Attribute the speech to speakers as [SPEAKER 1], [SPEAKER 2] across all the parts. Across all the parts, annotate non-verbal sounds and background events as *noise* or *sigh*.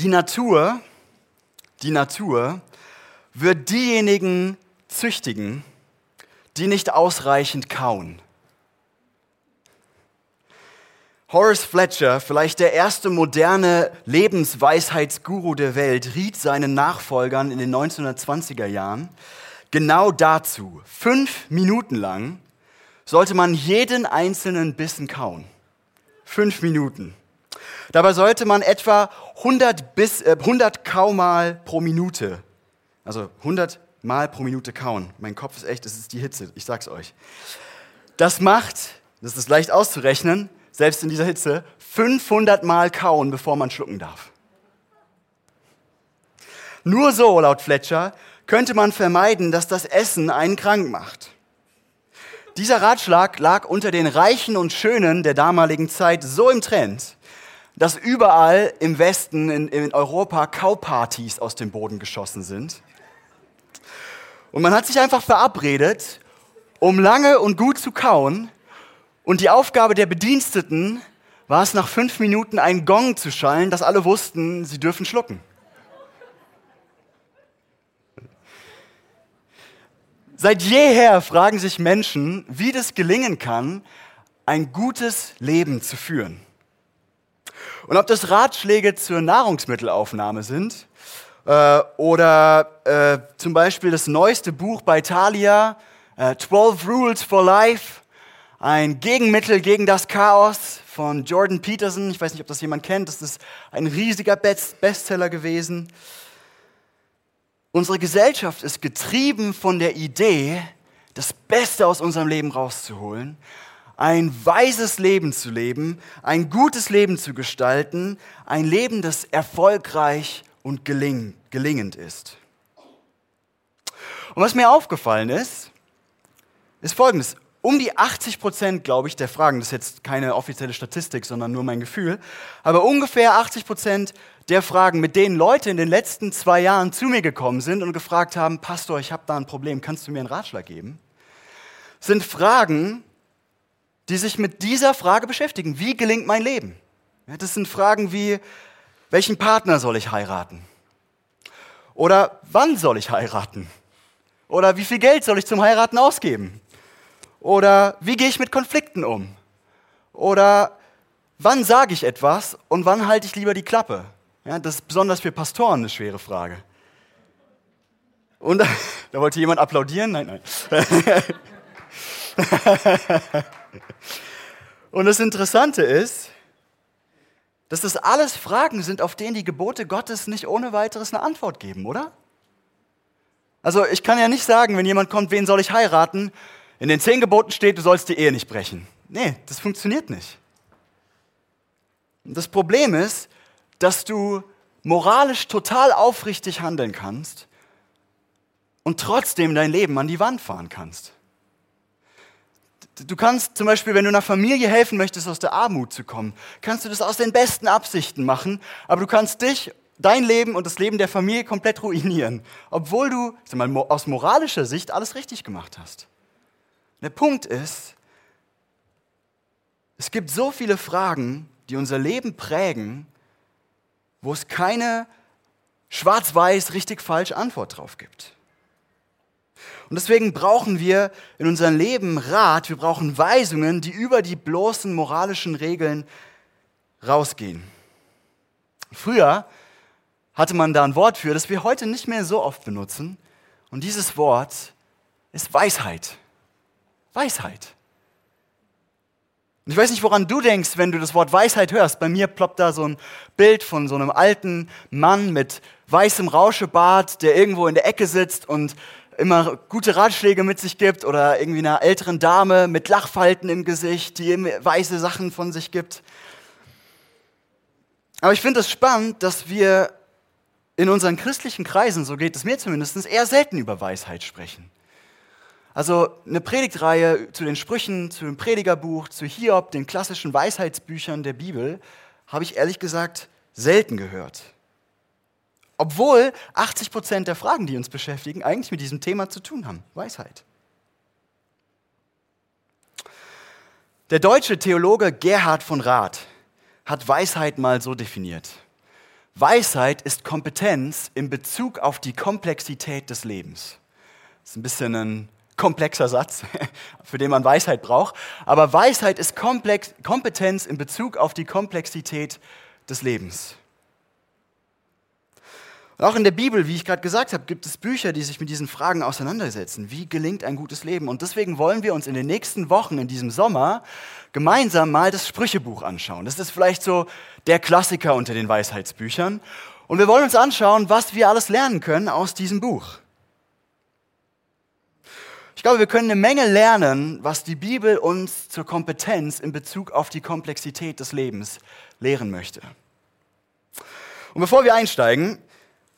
[SPEAKER 1] Die Natur, die Natur wird diejenigen züchtigen, die nicht ausreichend kauen. Horace Fletcher, vielleicht der erste moderne Lebensweisheitsguru der Welt, riet seinen Nachfolgern in den 1920er Jahren genau dazu. Fünf Minuten lang sollte man jeden einzelnen Bissen kauen. Fünf Minuten. Dabei sollte man etwa 100, Biss, äh, 100 Kaumal pro Minute, also 100 Mal pro Minute kauen. Mein Kopf ist echt, es ist die Hitze, ich sag's euch. Das macht, das ist leicht auszurechnen, selbst in dieser Hitze, 500 Mal kauen, bevor man schlucken darf. Nur so, laut Fletcher, könnte man vermeiden, dass das Essen einen krank macht. Dieser Ratschlag lag unter den Reichen und Schönen der damaligen Zeit so im Trend, dass überall im Westen, in, in Europa, Kaupartys aus dem Boden geschossen sind. Und man hat sich einfach verabredet, um lange und gut zu kauen, und die Aufgabe der Bediensteten war es, nach fünf Minuten einen Gong zu schallen, dass alle wussten, sie dürfen schlucken. Seit jeher fragen sich Menschen, wie das gelingen kann, ein gutes Leben zu führen. Und ob das Ratschläge zur Nahrungsmittelaufnahme sind äh, oder äh, zum Beispiel das neueste Buch bei Thalia, äh, 12 Rules for Life, ein Gegenmittel gegen das Chaos von Jordan Peterson. Ich weiß nicht, ob das jemand kennt. Das ist ein riesiger Bestseller gewesen. Unsere Gesellschaft ist getrieben von der Idee, das Beste aus unserem Leben rauszuholen, ein weises Leben zu leben, ein gutes Leben zu gestalten, ein Leben, das erfolgreich und geling gelingend ist. Und was mir aufgefallen ist, ist Folgendes um die 80 Prozent, glaube ich, der Fragen, das ist jetzt keine offizielle Statistik, sondern nur mein Gefühl, aber ungefähr 80 Prozent der Fragen, mit denen Leute in den letzten zwei Jahren zu mir gekommen sind und gefragt haben, Pastor, ich habe da ein Problem, kannst du mir einen Ratschlag geben? Sind Fragen, die sich mit dieser Frage beschäftigen. Wie gelingt mein Leben? Das sind Fragen wie, welchen Partner soll ich heiraten? Oder wann soll ich heiraten? Oder wie viel Geld soll ich zum Heiraten ausgeben? Oder wie gehe ich mit Konflikten um? Oder wann sage ich etwas und wann halte ich lieber die Klappe? Ja, das ist besonders für Pastoren eine schwere Frage. Und *laughs* da wollte jemand applaudieren? Nein, nein. *laughs* und das Interessante ist, dass das alles Fragen sind, auf denen die Gebote Gottes nicht ohne weiteres eine Antwort geben, oder? Also ich kann ja nicht sagen, wenn jemand kommt, wen soll ich heiraten? In den zehn Geboten steht, du sollst die Ehe nicht brechen. Nee, das funktioniert nicht. Das Problem ist, dass du moralisch total aufrichtig handeln kannst und trotzdem dein Leben an die Wand fahren kannst. Du kannst zum Beispiel, wenn du einer Familie helfen möchtest, aus der Armut zu kommen, kannst du das aus den besten Absichten machen, aber du kannst dich, dein Leben und das Leben der Familie komplett ruinieren, obwohl du sag mal, aus moralischer Sicht alles richtig gemacht hast. Der Punkt ist, es gibt so viele Fragen, die unser Leben prägen, wo es keine schwarz-weiß, richtig-falsch Antwort drauf gibt. Und deswegen brauchen wir in unserem Leben Rat, wir brauchen Weisungen, die über die bloßen moralischen Regeln rausgehen. Früher hatte man da ein Wort für, das wir heute nicht mehr so oft benutzen. Und dieses Wort ist Weisheit. Weisheit. Und ich weiß nicht, woran du denkst, wenn du das Wort Weisheit hörst. Bei mir ploppt da so ein Bild von so einem alten Mann mit weißem Rauschebart, der irgendwo in der Ecke sitzt und immer gute Ratschläge mit sich gibt oder irgendwie einer älteren Dame mit Lachfalten im Gesicht, die weiße Sachen von sich gibt. Aber ich finde es spannend, dass wir in unseren christlichen Kreisen, so geht es mir zumindest, eher selten über Weisheit sprechen. Also eine Predigtreihe zu den Sprüchen, zu dem Predigerbuch, zu Hiob, den klassischen Weisheitsbüchern der Bibel, habe ich ehrlich gesagt selten gehört. Obwohl 80 Prozent der Fragen, die uns beschäftigen, eigentlich mit diesem Thema zu tun haben. Weisheit. Der deutsche Theologe Gerhard von Rath hat Weisheit mal so definiert. Weisheit ist Kompetenz in Bezug auf die Komplexität des Lebens. Das ist ein bisschen ein komplexer Satz, *laughs* für den man Weisheit braucht. Aber Weisheit ist Komplex Kompetenz in Bezug auf die Komplexität des Lebens. Auch in der Bibel, wie ich gerade gesagt habe, gibt es Bücher, die sich mit diesen Fragen auseinandersetzen. Wie gelingt ein gutes Leben? Und deswegen wollen wir uns in den nächsten Wochen, in diesem Sommer, gemeinsam mal das Sprüchebuch anschauen. Das ist vielleicht so der Klassiker unter den Weisheitsbüchern. Und wir wollen uns anschauen, was wir alles lernen können aus diesem Buch. Ich glaube, wir können eine Menge lernen, was die Bibel uns zur Kompetenz in Bezug auf die Komplexität des Lebens lehren möchte. Und bevor wir einsteigen,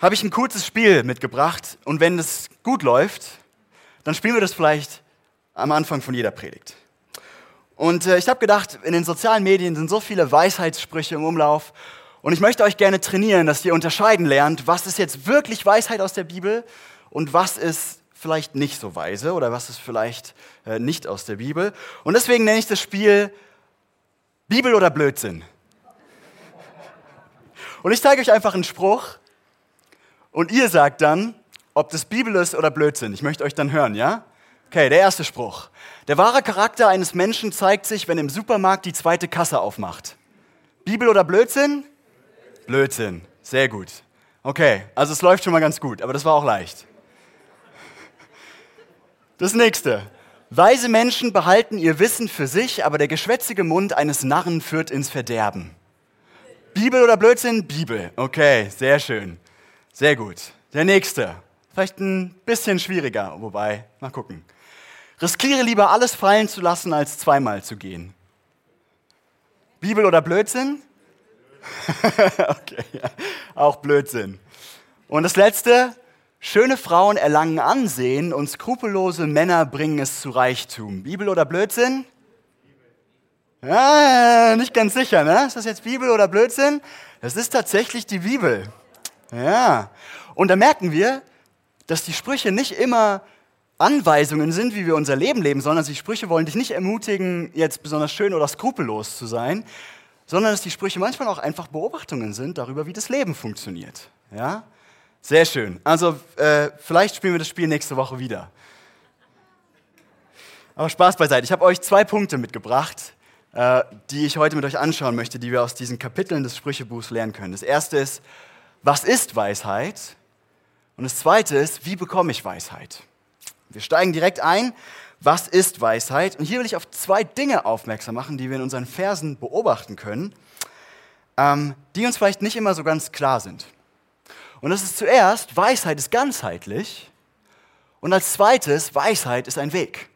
[SPEAKER 1] habe ich ein kurzes Spiel mitgebracht und wenn es gut läuft, dann spielen wir das vielleicht am Anfang von jeder Predigt. Und äh, ich habe gedacht, in den sozialen Medien sind so viele Weisheitssprüche im Umlauf und ich möchte euch gerne trainieren, dass ihr unterscheiden lernt, was ist jetzt wirklich Weisheit aus der Bibel und was ist vielleicht nicht so weise oder was ist vielleicht äh, nicht aus der Bibel. Und deswegen nenne ich das Spiel Bibel oder Blödsinn. Und ich zeige euch einfach einen Spruch und ihr sagt dann, ob das Bibel ist oder Blödsinn. Ich möchte euch dann hören, ja? Okay, der erste Spruch. Der wahre Charakter eines Menschen zeigt sich, wenn im Supermarkt die zweite Kasse aufmacht. Bibel oder Blödsinn? Blödsinn. Sehr gut. Okay, also es läuft schon mal ganz gut, aber das war auch leicht. Das nächste. Weise Menschen behalten ihr Wissen für sich, aber der geschwätzige Mund eines Narren führt ins Verderben. Bibel oder Blödsinn? Bibel. Okay, sehr schön. Sehr gut. Der nächste. Vielleicht ein bisschen schwieriger, wobei, mal gucken. Riskiere lieber alles fallen zu lassen, als zweimal zu gehen. Bibel oder Blödsinn? *laughs* okay, ja. auch Blödsinn. Und das letzte, schöne Frauen erlangen Ansehen und skrupellose Männer bringen es zu Reichtum. Bibel oder Blödsinn? Ja, nicht ganz sicher, ne? Ist das jetzt Bibel oder Blödsinn? Das ist tatsächlich die Bibel. Ja. Und da merken wir, dass die Sprüche nicht immer Anweisungen sind, wie wir unser Leben leben, sondern die Sprüche wollen dich nicht ermutigen, jetzt besonders schön oder skrupellos zu sein, sondern dass die Sprüche manchmal auch einfach Beobachtungen sind darüber, wie das Leben funktioniert. Ja? Sehr schön. Also äh, vielleicht spielen wir das Spiel nächste Woche wieder. Aber Spaß beiseite. Ich habe euch zwei Punkte mitgebracht, äh, die ich heute mit euch anschauen möchte, die wir aus diesen Kapiteln des Sprüchebuchs lernen können. Das erste ist, was ist Weisheit? Und das Zweite ist, wie bekomme ich Weisheit? Wir steigen direkt ein. Was ist Weisheit? Und hier will ich auf zwei Dinge aufmerksam machen, die wir in unseren Versen beobachten können, ähm, die uns vielleicht nicht immer so ganz klar sind. Und das ist zuerst, Weisheit ist ganzheitlich. Und als zweites, Weisheit ist ein Weg.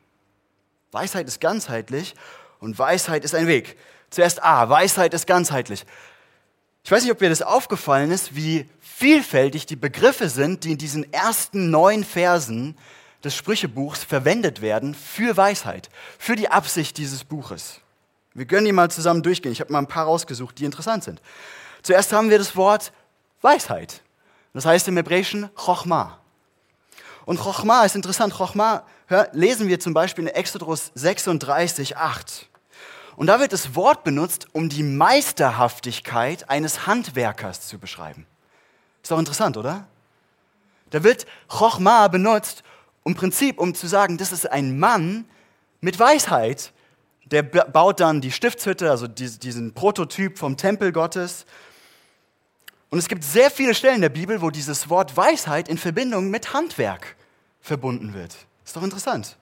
[SPEAKER 1] Weisheit ist ganzheitlich und Weisheit ist ein Weg. Zuerst A, Weisheit ist ganzheitlich. Ich weiß nicht, ob dir das aufgefallen ist, wie vielfältig die Begriffe sind, die in diesen ersten neun Versen des Sprüchebuchs verwendet werden für Weisheit, für die Absicht dieses Buches. Wir können die mal zusammen durchgehen. Ich habe mal ein paar rausgesucht, die interessant sind. Zuerst haben wir das Wort Weisheit. Das heißt im Hebräischen Chochma. Und Chochma ist interessant. Chochma lesen wir zum Beispiel in Exodus 36, 8. Und da wird das Wort benutzt, um die Meisterhaftigkeit eines Handwerkers zu beschreiben. Ist doch interessant, oder? Da wird Chochma benutzt, im Prinzip, um zu sagen, das ist ein Mann mit Weisheit. Der baut dann die Stiftshütte, also diesen Prototyp vom Tempel Gottes. Und es gibt sehr viele Stellen in der Bibel, wo dieses Wort Weisheit in Verbindung mit Handwerk verbunden wird. Ist doch interessant.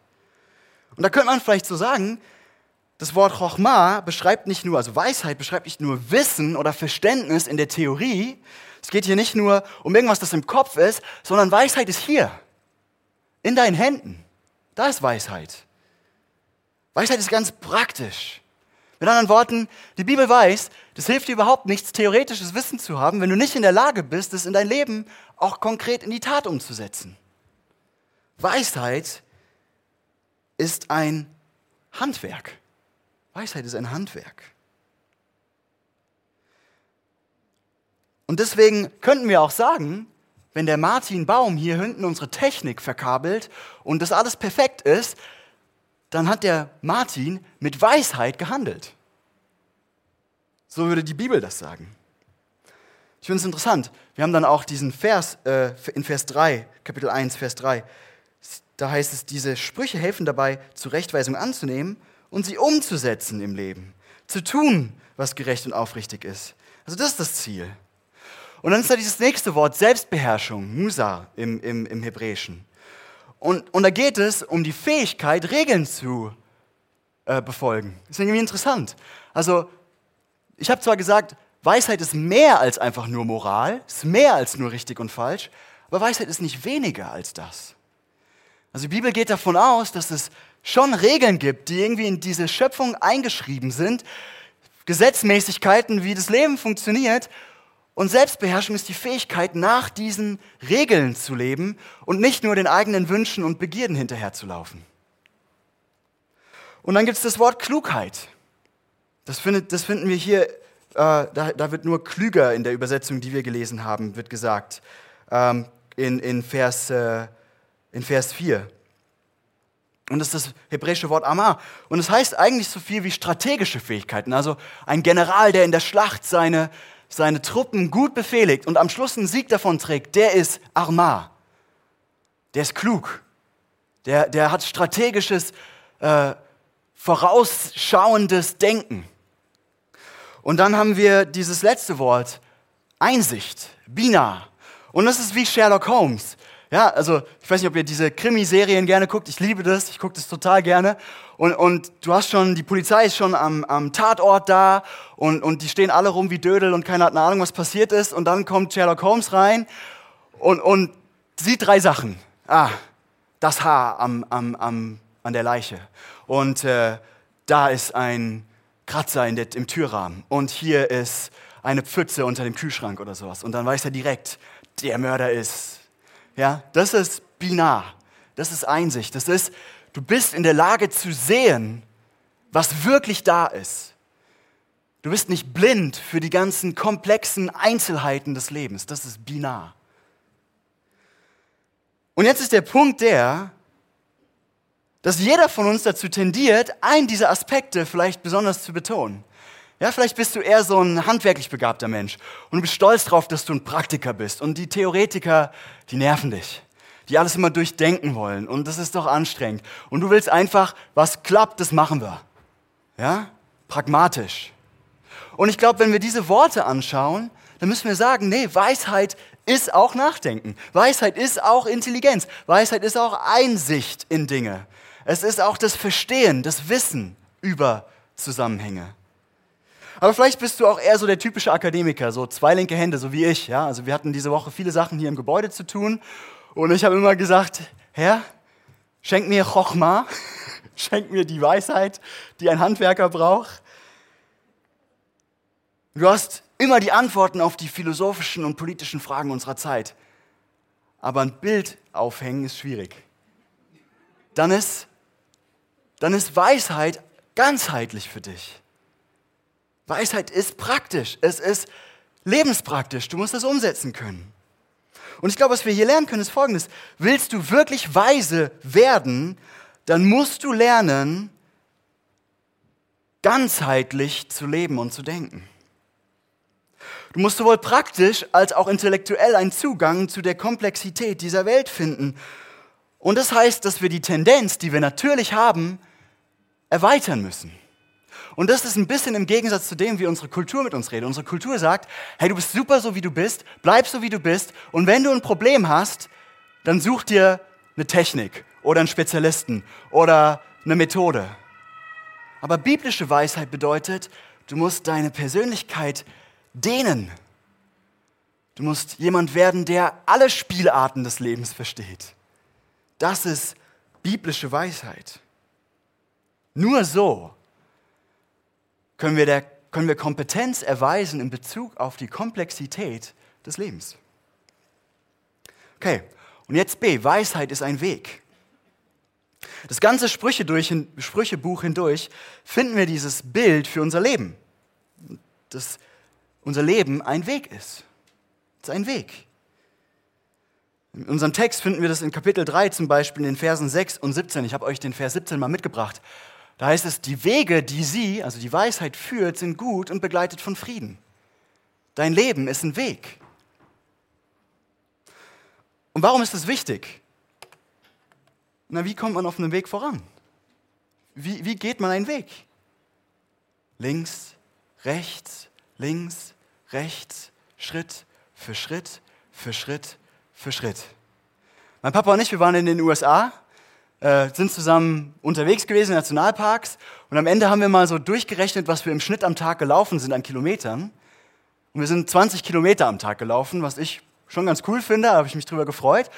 [SPEAKER 1] Und da könnte man vielleicht so sagen, das Wort Chochma beschreibt nicht nur, also Weisheit beschreibt nicht nur Wissen oder Verständnis in der Theorie. Es geht hier nicht nur um irgendwas, das im Kopf ist, sondern Weisheit ist hier. In deinen Händen. Da ist Weisheit. Weisheit ist ganz praktisch. Mit anderen Worten, die Bibel weiß, das hilft dir überhaupt nichts, theoretisches Wissen zu haben, wenn du nicht in der Lage bist, es in dein Leben auch konkret in die Tat umzusetzen. Weisheit ist ein Handwerk. Weisheit ist ein Handwerk. Und deswegen könnten wir auch sagen, wenn der Martin Baum hier hinten unsere Technik verkabelt und das alles perfekt ist, dann hat der Martin mit Weisheit gehandelt. So würde die Bibel das sagen. Ich finde es interessant. Wir haben dann auch diesen Vers äh, in Vers 3, Kapitel 1, Vers 3. Da heißt es, diese Sprüche helfen dabei, Zurechtweisung anzunehmen und sie umzusetzen im Leben. Zu tun, was gerecht und aufrichtig ist. Also das ist das Ziel. Und dann ist da dieses nächste Wort, Selbstbeherrschung, Musa im, im, im Hebräischen. Und, und da geht es um die Fähigkeit, Regeln zu äh, befolgen. Das ist irgendwie interessant. Also, ich habe zwar gesagt, Weisheit ist mehr als einfach nur Moral, ist mehr als nur richtig und falsch, aber Weisheit ist nicht weniger als das. Also die Bibel geht davon aus, dass es schon Regeln gibt, die irgendwie in diese Schöpfung eingeschrieben sind, Gesetzmäßigkeiten, wie das Leben funktioniert. Und Selbstbeherrschung ist die Fähigkeit, nach diesen Regeln zu leben und nicht nur den eigenen Wünschen und Begierden hinterherzulaufen. Und dann gibt es das Wort Klugheit. Das, findet, das finden wir hier, äh, da, da, wird nur klüger in der Übersetzung, die wir gelesen haben, wird gesagt, ähm, in, in, Vers, äh, in Vers 4. Und das ist das hebräische Wort Amar. Und es das heißt eigentlich so viel wie strategische Fähigkeiten. Also ein General, der in der Schlacht seine, seine Truppen gut befehligt und am Schluss einen Sieg davon trägt, der ist Armar. Der ist klug. Der, der hat strategisches, äh, vorausschauendes Denken. Und dann haben wir dieses letzte Wort, Einsicht, Bina. Und das ist wie Sherlock Holmes. Ja, also ich weiß nicht, ob ihr diese Krimiserien gerne guckt. Ich liebe das, ich gucke das total gerne. Und, und du hast schon, die Polizei ist schon am, am Tatort da und, und die stehen alle rum wie Dödel und keiner hat eine Ahnung, was passiert ist. Und dann kommt Sherlock Holmes rein und, und sieht drei Sachen. Ah, das Haar am, am, am, an der Leiche. Und äh, da ist ein Kratzer in der, im Türrahmen und hier ist eine Pfütze unter dem Kühlschrank oder sowas. Und dann weiß er direkt, der Mörder ist. Ja, das ist Binar. Das ist Einsicht. Das ist, du bist in der Lage zu sehen, was wirklich da ist. Du bist nicht blind für die ganzen komplexen Einzelheiten des Lebens. Das ist Binar. Und jetzt ist der Punkt der, dass jeder von uns dazu tendiert, einen dieser Aspekte vielleicht besonders zu betonen. Ja, vielleicht bist du eher so ein handwerklich begabter Mensch und du bist stolz darauf, dass du ein Praktiker bist. Und die Theoretiker, die nerven dich, die alles immer durchdenken wollen. Und das ist doch anstrengend. Und du willst einfach, was klappt, das machen wir. Ja, pragmatisch. Und ich glaube, wenn wir diese Worte anschauen, dann müssen wir sagen, nee, Weisheit ist auch Nachdenken. Weisheit ist auch Intelligenz. Weisheit ist auch Einsicht in Dinge. Es ist auch das Verstehen, das Wissen über Zusammenhänge. Aber vielleicht bist du auch eher so der typische Akademiker, so zwei linke Hände, so wie ich. Ja? Also wir hatten diese Woche viele Sachen hier im Gebäude zu tun und ich habe immer gesagt, Herr, schenk mir Chochma, *laughs* schenk mir die Weisheit, die ein Handwerker braucht. Du hast immer die Antworten auf die philosophischen und politischen Fragen unserer Zeit. Aber ein Bild aufhängen ist schwierig. Dann ist dann ist Weisheit ganzheitlich für dich. Weisheit ist praktisch, es ist lebenspraktisch, du musst das umsetzen können. Und ich glaube, was wir hier lernen können, ist Folgendes. Willst du wirklich weise werden, dann musst du lernen, ganzheitlich zu leben und zu denken. Du musst sowohl praktisch als auch intellektuell einen Zugang zu der Komplexität dieser Welt finden. Und das heißt, dass wir die Tendenz, die wir natürlich haben, erweitern müssen. Und das ist ein bisschen im Gegensatz zu dem, wie unsere Kultur mit uns redet. Unsere Kultur sagt, hey, du bist super so, wie du bist, bleib so, wie du bist. Und wenn du ein Problem hast, dann such dir eine Technik oder einen Spezialisten oder eine Methode. Aber biblische Weisheit bedeutet, du musst deine Persönlichkeit dehnen. Du musst jemand werden, der alle Spielarten des Lebens versteht. Das ist biblische Weisheit. Nur so können wir, der, können wir Kompetenz erweisen in Bezug auf die Komplexität des Lebens. Okay, und jetzt B, Weisheit ist ein Weg. Das ganze Sprüche durch, Sprüchebuch hindurch finden wir dieses Bild für unser Leben. Dass unser Leben ein Weg ist. Es ist ein Weg. In unserem Text finden wir das in Kapitel 3 zum Beispiel in den Versen 6 und 17. Ich habe euch den Vers 17 mal mitgebracht. Da heißt es, die Wege, die sie, also die Weisheit führt, sind gut und begleitet von Frieden. Dein Leben ist ein Weg. Und warum ist das wichtig? Na, wie kommt man auf einem Weg voran? Wie, wie geht man einen Weg? Links, rechts, links, rechts, Schritt für Schritt, für Schritt, für Schritt. Mein Papa und ich, wir waren in den USA, äh, sind zusammen unterwegs gewesen in Nationalparks und am Ende haben wir mal so durchgerechnet, was wir im Schnitt am Tag gelaufen sind an Kilometern. Und wir sind 20 Kilometer am Tag gelaufen, was ich schon ganz cool finde, da habe ich mich drüber gefreut.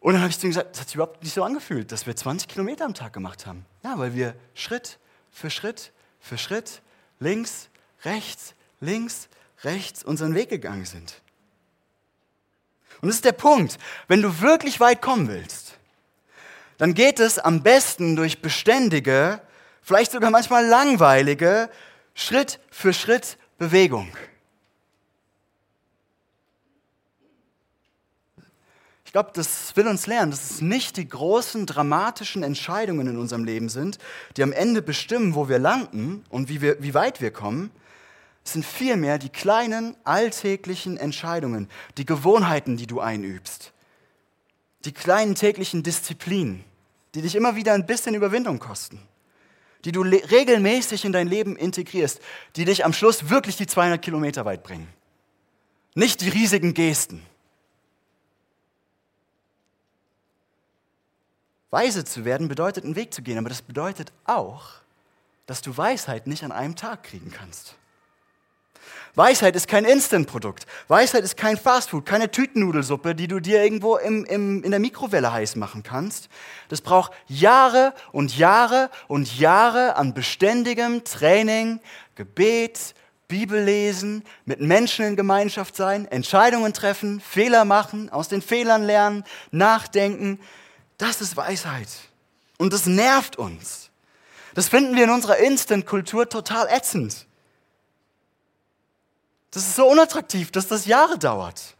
[SPEAKER 1] Und dann habe ich zu ihm gesagt, das hat sich überhaupt nicht so angefühlt, dass wir 20 Kilometer am Tag gemacht haben. Ja, weil wir Schritt für Schritt für Schritt links, rechts, links, rechts unseren Weg gegangen sind. Und das ist der Punkt. Wenn du wirklich weit kommen willst, dann geht es am besten durch beständige, vielleicht sogar manchmal langweilige, Schritt für Schritt Bewegung. Ich glaube, das will uns lernen, dass es nicht die großen, dramatischen Entscheidungen in unserem Leben sind, die am Ende bestimmen, wo wir landen und wie, wir, wie weit wir kommen, es sind vielmehr die kleinen alltäglichen Entscheidungen, die Gewohnheiten, die du einübst, die kleinen täglichen Disziplinen, die dich immer wieder ein bisschen Überwindung kosten, die du regelmäßig in dein Leben integrierst, die dich am Schluss wirklich die 200 Kilometer weit bringen. Nicht die riesigen Gesten. Weise zu werden bedeutet, einen Weg zu gehen, aber das bedeutet auch, dass du Weisheit nicht an einem Tag kriegen kannst. Weisheit ist kein Instant-Produkt. Weisheit ist kein Fastfood, keine Tütennudelsuppe, die du dir irgendwo im, im, in der Mikrowelle heiß machen kannst. Das braucht Jahre und Jahre und Jahre an beständigem Training, Gebet, Bibellesen, mit Menschen in Gemeinschaft sein, Entscheidungen treffen, Fehler machen, aus den Fehlern lernen, nachdenken. Das ist Weisheit. Und das nervt uns. Das finden wir in unserer Instant-Kultur total ätzend. Das ist so unattraktiv, dass das Jahre dauert.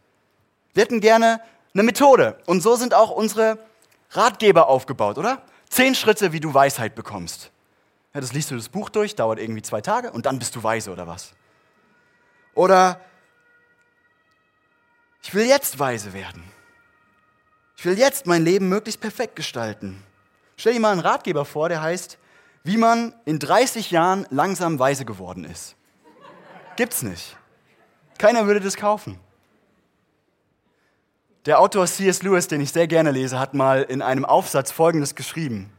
[SPEAKER 1] Wir hätten gerne eine Methode. Und so sind auch unsere Ratgeber aufgebaut, oder? Zehn Schritte, wie du Weisheit bekommst. Ja, das liest du das Buch durch, dauert irgendwie zwei Tage und dann bist du weise oder was? Oder ich will jetzt weise werden. Ich will jetzt mein Leben möglichst perfekt gestalten. Stell dir mal einen Ratgeber vor, der heißt, wie man in 30 Jahren langsam weise geworden ist. Gibt's nicht. Keiner würde das kaufen. Der Autor C.S. Lewis, den ich sehr gerne lese, hat mal in einem Aufsatz Folgendes geschrieben.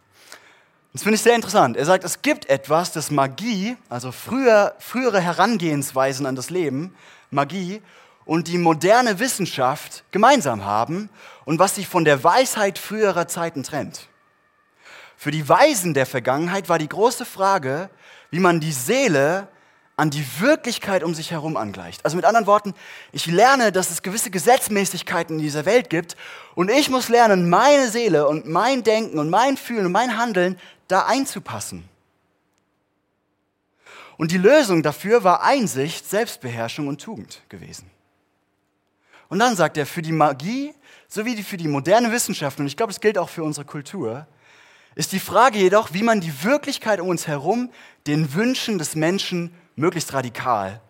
[SPEAKER 1] Das finde ich sehr interessant. Er sagt, es gibt etwas, das Magie, also früher, frühere Herangehensweisen an das Leben, Magie und die moderne Wissenschaft gemeinsam haben und was sich von der Weisheit früherer Zeiten trennt. Für die Weisen der Vergangenheit war die große Frage, wie man die Seele an die Wirklichkeit um sich herum angleicht. Also mit anderen Worten, ich lerne, dass es gewisse Gesetzmäßigkeiten in dieser Welt gibt und ich muss lernen, meine Seele und mein Denken und mein Fühlen und mein Handeln da einzupassen. Und die Lösung dafür war Einsicht, Selbstbeherrschung und Tugend gewesen. Und dann sagt er, für die Magie sowie für die moderne Wissenschaft, und ich glaube, es gilt auch für unsere Kultur, ist die Frage jedoch, wie man die Wirklichkeit um uns herum den Wünschen des Menschen möglichst radikal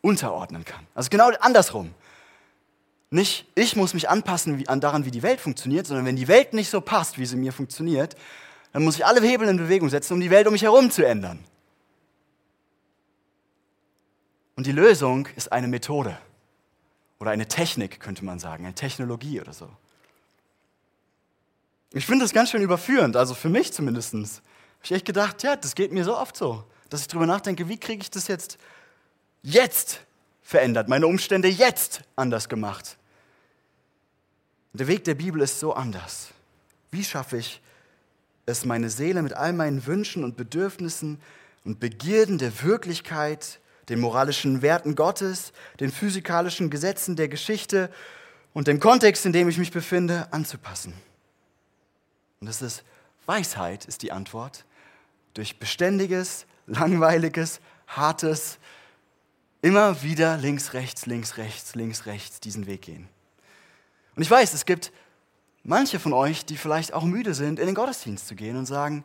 [SPEAKER 1] unterordnen kann. Also genau andersrum. Nicht ich muss mich anpassen wie, an daran, wie die Welt funktioniert, sondern wenn die Welt nicht so passt, wie sie mir funktioniert, dann muss ich alle Hebel in Bewegung setzen, um die Welt um mich herum zu ändern. Und die Lösung ist eine Methode oder eine Technik, könnte man sagen, eine Technologie oder so. Ich finde das ganz schön überführend, also für mich zumindest. Habe ich echt gedacht, ja, das geht mir so oft so dass ich darüber nachdenke, wie kriege ich das jetzt jetzt verändert, meine Umstände jetzt anders gemacht. Der Weg der Bibel ist so anders. Wie schaffe ich es, meine Seele mit all meinen Wünschen und Bedürfnissen und Begierden der Wirklichkeit, den moralischen Werten Gottes, den physikalischen Gesetzen der Geschichte und dem Kontext, in dem ich mich befinde, anzupassen? Und das ist Weisheit, ist die Antwort. Durch beständiges, langweiliges, hartes, immer wieder links, rechts, links, rechts, links, rechts diesen Weg gehen. Und ich weiß, es gibt manche von euch, die vielleicht auch müde sind, in den Gottesdienst zu gehen und sagen,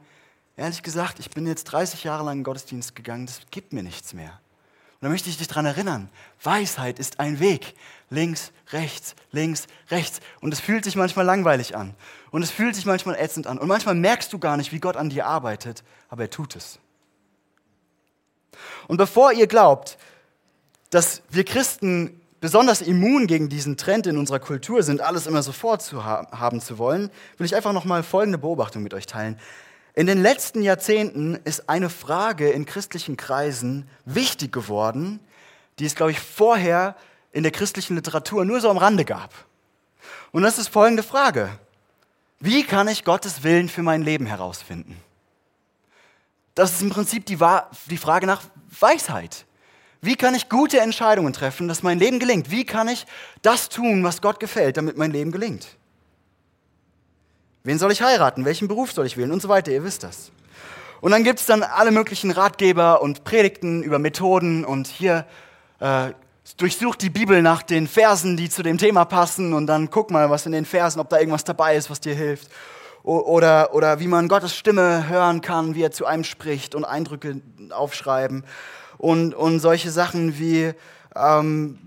[SPEAKER 1] ehrlich gesagt, ich bin jetzt 30 Jahre lang in den Gottesdienst gegangen, das gibt mir nichts mehr. da möchte ich dich daran erinnern, Weisheit ist ein Weg. Links, rechts, links, rechts. Und es fühlt sich manchmal langweilig an. Und es fühlt sich manchmal ätzend an. Und manchmal merkst du gar nicht, wie Gott an dir arbeitet, aber er tut es. Und bevor ihr glaubt, dass wir Christen besonders immun gegen diesen Trend in unserer Kultur sind, alles immer sofort zu ha haben zu wollen, will ich einfach noch mal folgende Beobachtung mit euch teilen. In den letzten Jahrzehnten ist eine Frage in christlichen Kreisen wichtig geworden, die es, glaube ich, vorher in der christlichen Literatur nur so am Rande gab. Und das ist folgende Frage. Wie kann ich Gottes Willen für mein Leben herausfinden? Das ist im Prinzip die, die Frage nach Weisheit. Wie kann ich gute Entscheidungen treffen, dass mein Leben gelingt? Wie kann ich das tun, was Gott gefällt, damit mein Leben gelingt? Wen soll ich heiraten? Welchen Beruf soll ich wählen? Und so weiter, ihr wisst das. Und dann gibt es dann alle möglichen Ratgeber und Predigten über Methoden und hier äh, durchsucht die Bibel nach den Versen, die zu dem Thema passen und dann guck mal, was in den Versen, ob da irgendwas dabei ist, was dir hilft. Oder, oder wie man Gottes Stimme hören kann, wie er zu einem spricht und Eindrücke aufschreiben und, und solche Sachen wie, ähm,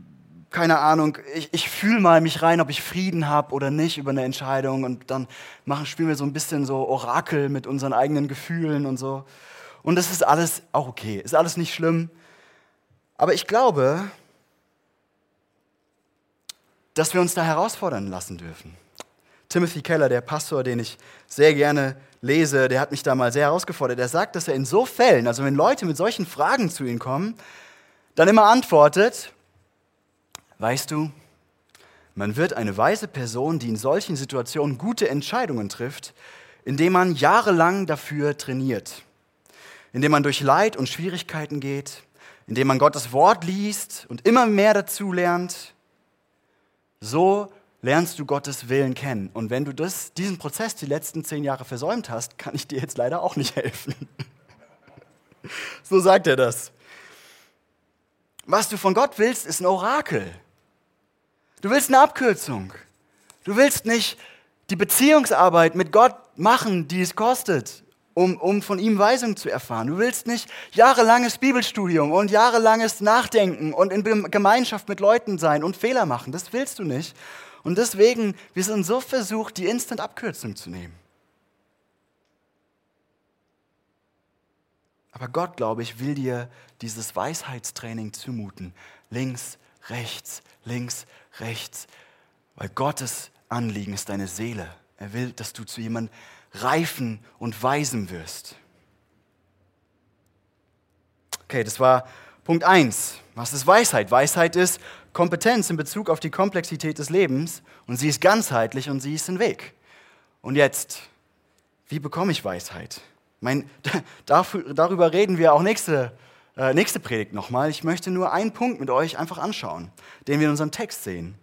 [SPEAKER 1] keine Ahnung, ich, ich fühle mal mich rein, ob ich Frieden habe oder nicht über eine Entscheidung und dann machen, spielen wir so ein bisschen so Orakel mit unseren eigenen Gefühlen und so. Und das ist alles auch okay, ist alles nicht schlimm. Aber ich glaube, dass wir uns da herausfordern lassen dürfen. Timothy Keller, der Pastor, den ich sehr gerne lese, der hat mich da mal sehr herausgefordert. Er sagt, dass er in so Fällen, also wenn Leute mit solchen Fragen zu ihm kommen, dann immer antwortet, weißt du, man wird eine weise Person, die in solchen Situationen gute Entscheidungen trifft, indem man jahrelang dafür trainiert, indem man durch Leid und Schwierigkeiten geht, indem man Gottes Wort liest und immer mehr dazu lernt. So lernst du Gottes Willen kennen. Und wenn du das, diesen Prozess die letzten zehn Jahre versäumt hast, kann ich dir jetzt leider auch nicht helfen. *laughs* so sagt er das. Was du von Gott willst, ist ein Orakel. Du willst eine Abkürzung. Du willst nicht die Beziehungsarbeit mit Gott machen, die es kostet, um, um von ihm Weisung zu erfahren. Du willst nicht jahrelanges Bibelstudium und jahrelanges Nachdenken und in Gemeinschaft mit Leuten sein und Fehler machen. Das willst du nicht. Und deswegen, wir sind so versucht, die Instant-Abkürzung zu nehmen. Aber Gott, glaube ich, will dir dieses Weisheitstraining zumuten. Links, rechts, links, rechts. Weil Gottes Anliegen ist deine Seele. Er will, dass du zu jemandem reifen und weisen wirst. Okay, das war Punkt 1. Was ist Weisheit? Weisheit ist Kompetenz in Bezug auf die Komplexität des Lebens und sie ist ganzheitlich und sie ist ein Weg. Und jetzt, wie bekomme ich Weisheit? Mein, *laughs* dafür, darüber reden wir auch nächste, äh, nächste Predigt nochmal. Ich möchte nur einen Punkt mit euch einfach anschauen, den wir in unserem Text sehen.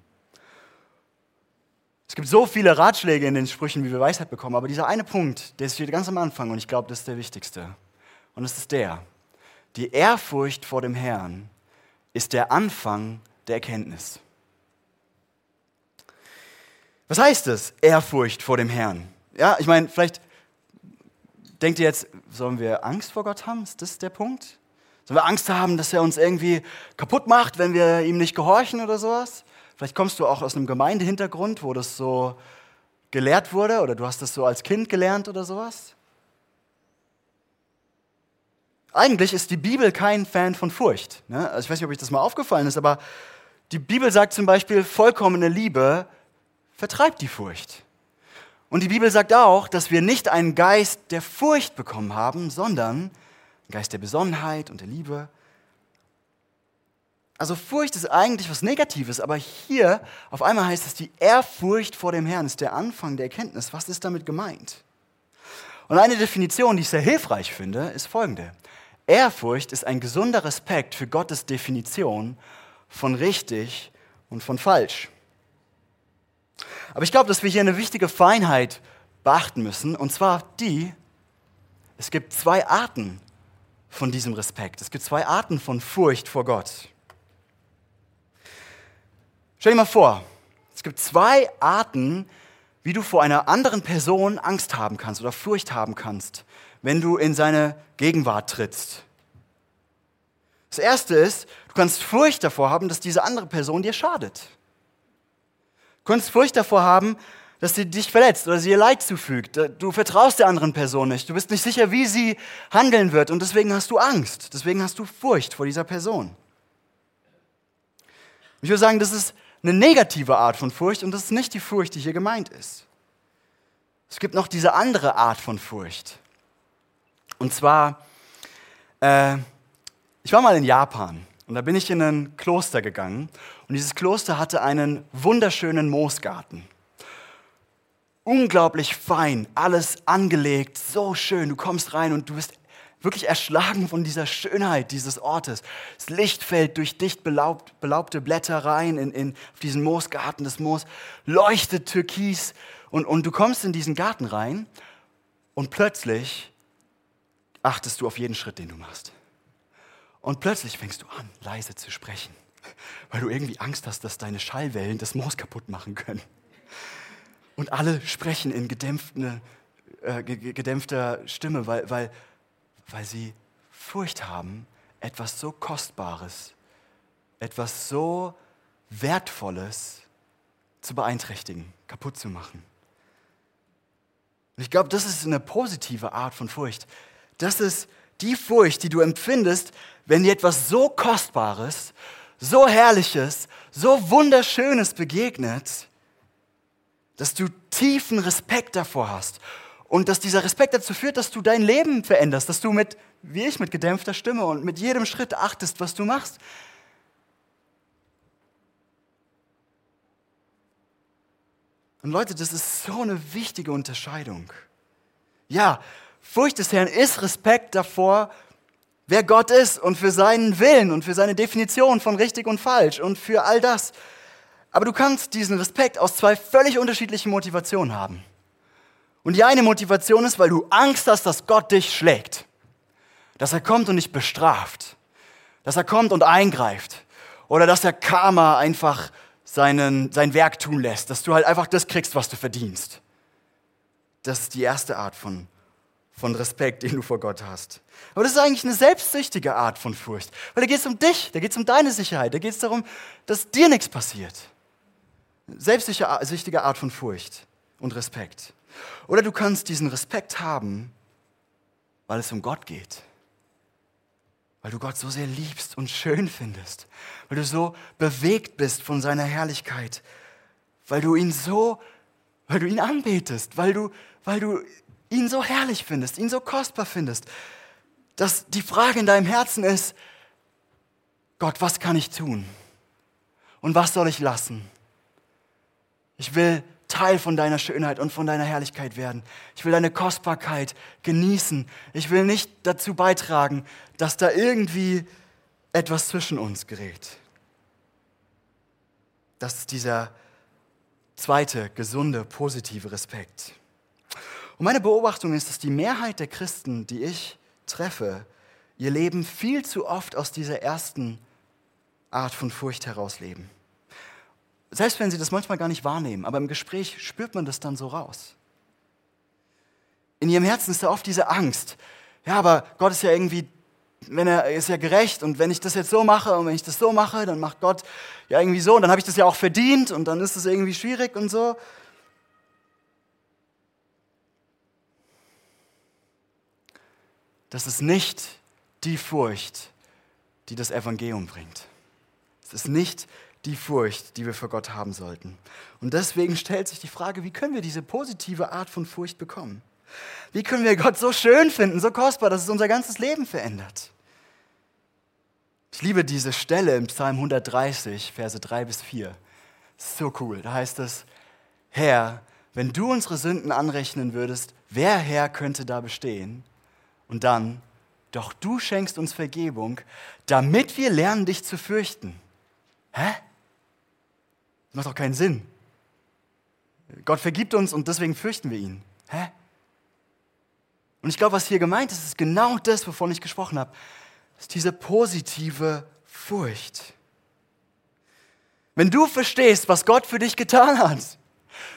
[SPEAKER 1] Es gibt so viele Ratschläge in den Sprüchen, wie wir Weisheit bekommen, aber dieser eine Punkt, der steht ganz am Anfang und ich glaube, das ist der wichtigste. Und es ist der, die Ehrfurcht vor dem Herrn ist der Anfang der Erkenntnis. Was heißt es, Ehrfurcht vor dem Herrn? Ja, ich meine, vielleicht denkt ihr jetzt, sollen wir Angst vor Gott haben? Ist das der Punkt? Sollen wir Angst haben, dass er uns irgendwie kaputt macht, wenn wir ihm nicht gehorchen oder sowas? Vielleicht kommst du auch aus einem Gemeindehintergrund, wo das so gelehrt wurde oder du hast das so als Kind gelernt oder sowas. Eigentlich ist die Bibel kein Fan von Furcht. Ne? Also ich weiß nicht, ob euch das mal aufgefallen ist, aber die Bibel sagt zum Beispiel, vollkommene Liebe vertreibt die Furcht. Und die Bibel sagt auch, dass wir nicht einen Geist der Furcht bekommen haben, sondern einen Geist der Besonnenheit und der Liebe. Also Furcht ist eigentlich was Negatives, aber hier auf einmal heißt es, die Ehrfurcht vor dem Herrn ist der Anfang der Erkenntnis. Was ist damit gemeint? Und eine Definition, die ich sehr hilfreich finde, ist folgende. Ehrfurcht ist ein gesunder Respekt für Gottes Definition von richtig und von falsch. Aber ich glaube, dass wir hier eine wichtige Feinheit beachten müssen, und zwar die, es gibt zwei Arten von diesem Respekt. Es gibt zwei Arten von Furcht vor Gott. Stell dir mal vor, es gibt zwei Arten, wie du vor einer anderen Person Angst haben kannst oder Furcht haben kannst, wenn du in seine Gegenwart trittst. Das erste ist, du kannst Furcht davor haben, dass diese andere Person dir schadet. Du kannst Furcht davor haben, dass sie dich verletzt oder sie ihr Leid zufügt. Du vertraust der anderen Person nicht. Du bist nicht sicher, wie sie handeln wird und deswegen hast du Angst. Deswegen hast du Furcht vor dieser Person. Ich würde sagen, das ist eine negative Art von Furcht und das ist nicht die Furcht, die hier gemeint ist. Es gibt noch diese andere Art von Furcht. Und zwar, äh, ich war mal in Japan und da bin ich in ein Kloster gegangen und dieses Kloster hatte einen wunderschönen Moosgarten. Unglaublich fein, alles angelegt, so schön. Du kommst rein und du bist wirklich erschlagen von dieser Schönheit dieses Ortes. Das Licht fällt durch dicht belaubt, belaubte Blätter rein in, in auf diesen Moosgarten. Das Moos leuchtet türkis und, und du kommst in diesen Garten rein und plötzlich achtest du auf jeden Schritt, den du machst. Und plötzlich fängst du an, leise zu sprechen, weil du irgendwie Angst hast, dass deine Schallwellen das Moos kaputt machen können. Und alle sprechen in gedämpfte, äh, gedämpfter Stimme, weil, weil, weil sie Furcht haben, etwas so Kostbares, etwas so Wertvolles zu beeinträchtigen, kaputt zu machen. Und ich glaube, das ist eine positive Art von Furcht. Das ist die Furcht, die du empfindest, wenn dir etwas so Kostbares, so Herrliches, so Wunderschönes begegnet, dass du tiefen Respekt davor hast und dass dieser Respekt dazu führt, dass du dein Leben veränderst, dass du mit, wie ich, mit gedämpfter Stimme und mit jedem Schritt achtest, was du machst. Und Leute, das ist so eine wichtige Unterscheidung. Ja, Furcht des Herrn ist Respekt davor, wer Gott ist und für seinen Willen und für seine Definition von richtig und falsch und für all das. Aber du kannst diesen Respekt aus zwei völlig unterschiedlichen Motivationen haben. Und die eine Motivation ist, weil du Angst hast, dass Gott dich schlägt. Dass er kommt und dich bestraft. Dass er kommt und eingreift. Oder dass er Karma einfach seinen, sein Werk tun lässt. Dass du halt einfach das kriegst, was du verdienst. Das ist die erste Art von, von Respekt, den du vor Gott hast. Aber das ist eigentlich eine selbstsüchtige Art von Furcht. Weil da geht es um dich, da geht es um deine Sicherheit, da geht es darum, dass dir nichts passiert. Selbstsüchtige Art von Furcht und Respekt. Oder du kannst diesen Respekt haben, weil es um Gott geht. Weil du Gott so sehr liebst und schön findest. Weil du so bewegt bist von seiner Herrlichkeit. Weil du ihn so, weil du ihn anbetest. Weil du, weil du ihn so herrlich findest, ihn so kostbar findest. Dass die Frage in deinem Herzen ist, Gott, was kann ich tun? Und was soll ich lassen? Ich will Teil von deiner Schönheit und von deiner Herrlichkeit werden. Ich will deine Kostbarkeit genießen. Ich will nicht dazu beitragen, dass da irgendwie etwas zwischen uns gerät. Das ist dieser zweite, gesunde, positive Respekt. Und meine Beobachtung ist, dass die Mehrheit der Christen, die ich treffe, ihr Leben viel zu oft aus dieser ersten Art von Furcht herausleben. Selbst wenn sie das manchmal gar nicht wahrnehmen, aber im Gespräch spürt man das dann so raus. In ihrem Herzen ist da oft diese Angst. Ja, aber Gott ist ja irgendwie, wenn er ist ja gerecht und wenn ich das jetzt so mache und wenn ich das so mache, dann macht Gott ja irgendwie so und dann habe ich das ja auch verdient und dann ist es irgendwie schwierig und so. Das ist nicht die Furcht, die das Evangelium bringt. Es ist nicht die Furcht, die wir vor Gott haben sollten. Und deswegen stellt sich die Frage, wie können wir diese positive Art von Furcht bekommen? Wie können wir Gott so schön finden, so kostbar, dass es unser ganzes Leben verändert? Ich liebe diese Stelle im Psalm 130, Verse 3 bis 4. So cool. Da heißt es, Herr, wenn du unsere Sünden anrechnen würdest, wer Herr könnte da bestehen? Und dann, doch du schenkst uns Vergebung, damit wir lernen, dich zu fürchten. Hä? Das macht doch keinen Sinn. Gott vergibt uns und deswegen fürchten wir ihn. Hä? Und ich glaube, was hier gemeint ist, ist genau das, wovon ich gesprochen habe. Ist diese positive Furcht. Wenn du verstehst, was Gott für dich getan hat,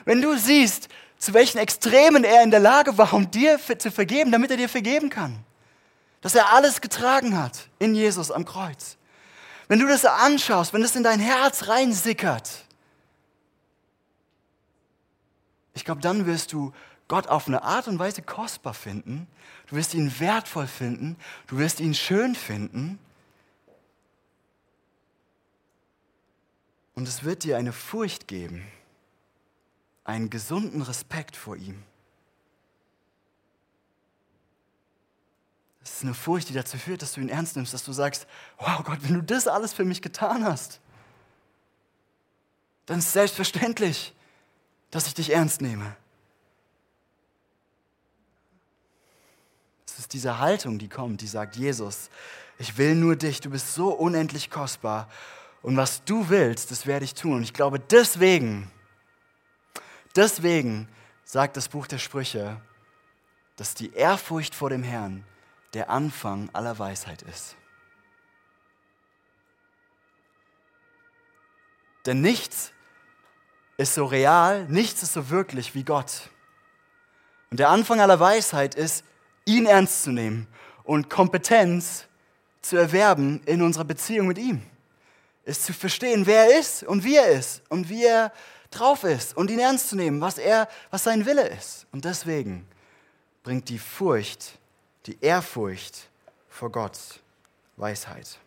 [SPEAKER 1] wenn du siehst, zu welchen Extremen er in der Lage war, um dir zu vergeben, damit er dir vergeben kann, dass er alles getragen hat in Jesus am Kreuz. Wenn du das anschaust, wenn es in dein Herz reinsickert, ich glaube, dann wirst du Gott auf eine Art und Weise kostbar finden, du wirst ihn wertvoll finden, du wirst ihn schön finden. Und es wird dir eine Furcht geben, einen gesunden Respekt vor ihm. Es ist eine Furcht, die dazu führt, dass du ihn ernst nimmst, dass du sagst, wow Gott, wenn du das alles für mich getan hast, dann ist es selbstverständlich, dass ich dich ernst nehme. Es ist diese Haltung, die kommt, die sagt, Jesus, ich will nur dich, du bist so unendlich kostbar und was du willst, das werde ich tun. Und ich glaube, deswegen, deswegen sagt das Buch der Sprüche, dass die Ehrfurcht vor dem Herrn der Anfang aller Weisheit ist. Denn nichts ist so real, nichts ist so wirklich wie Gott. Und der Anfang aller Weisheit ist, ihn ernst zu nehmen und Kompetenz zu erwerben in unserer Beziehung mit ihm. Ist zu verstehen, wer er ist und wie er ist und wie er drauf ist und ihn ernst zu nehmen, was er, was sein Wille ist. Und deswegen bringt die Furcht die Ehrfurcht vor Gott, Weisheit.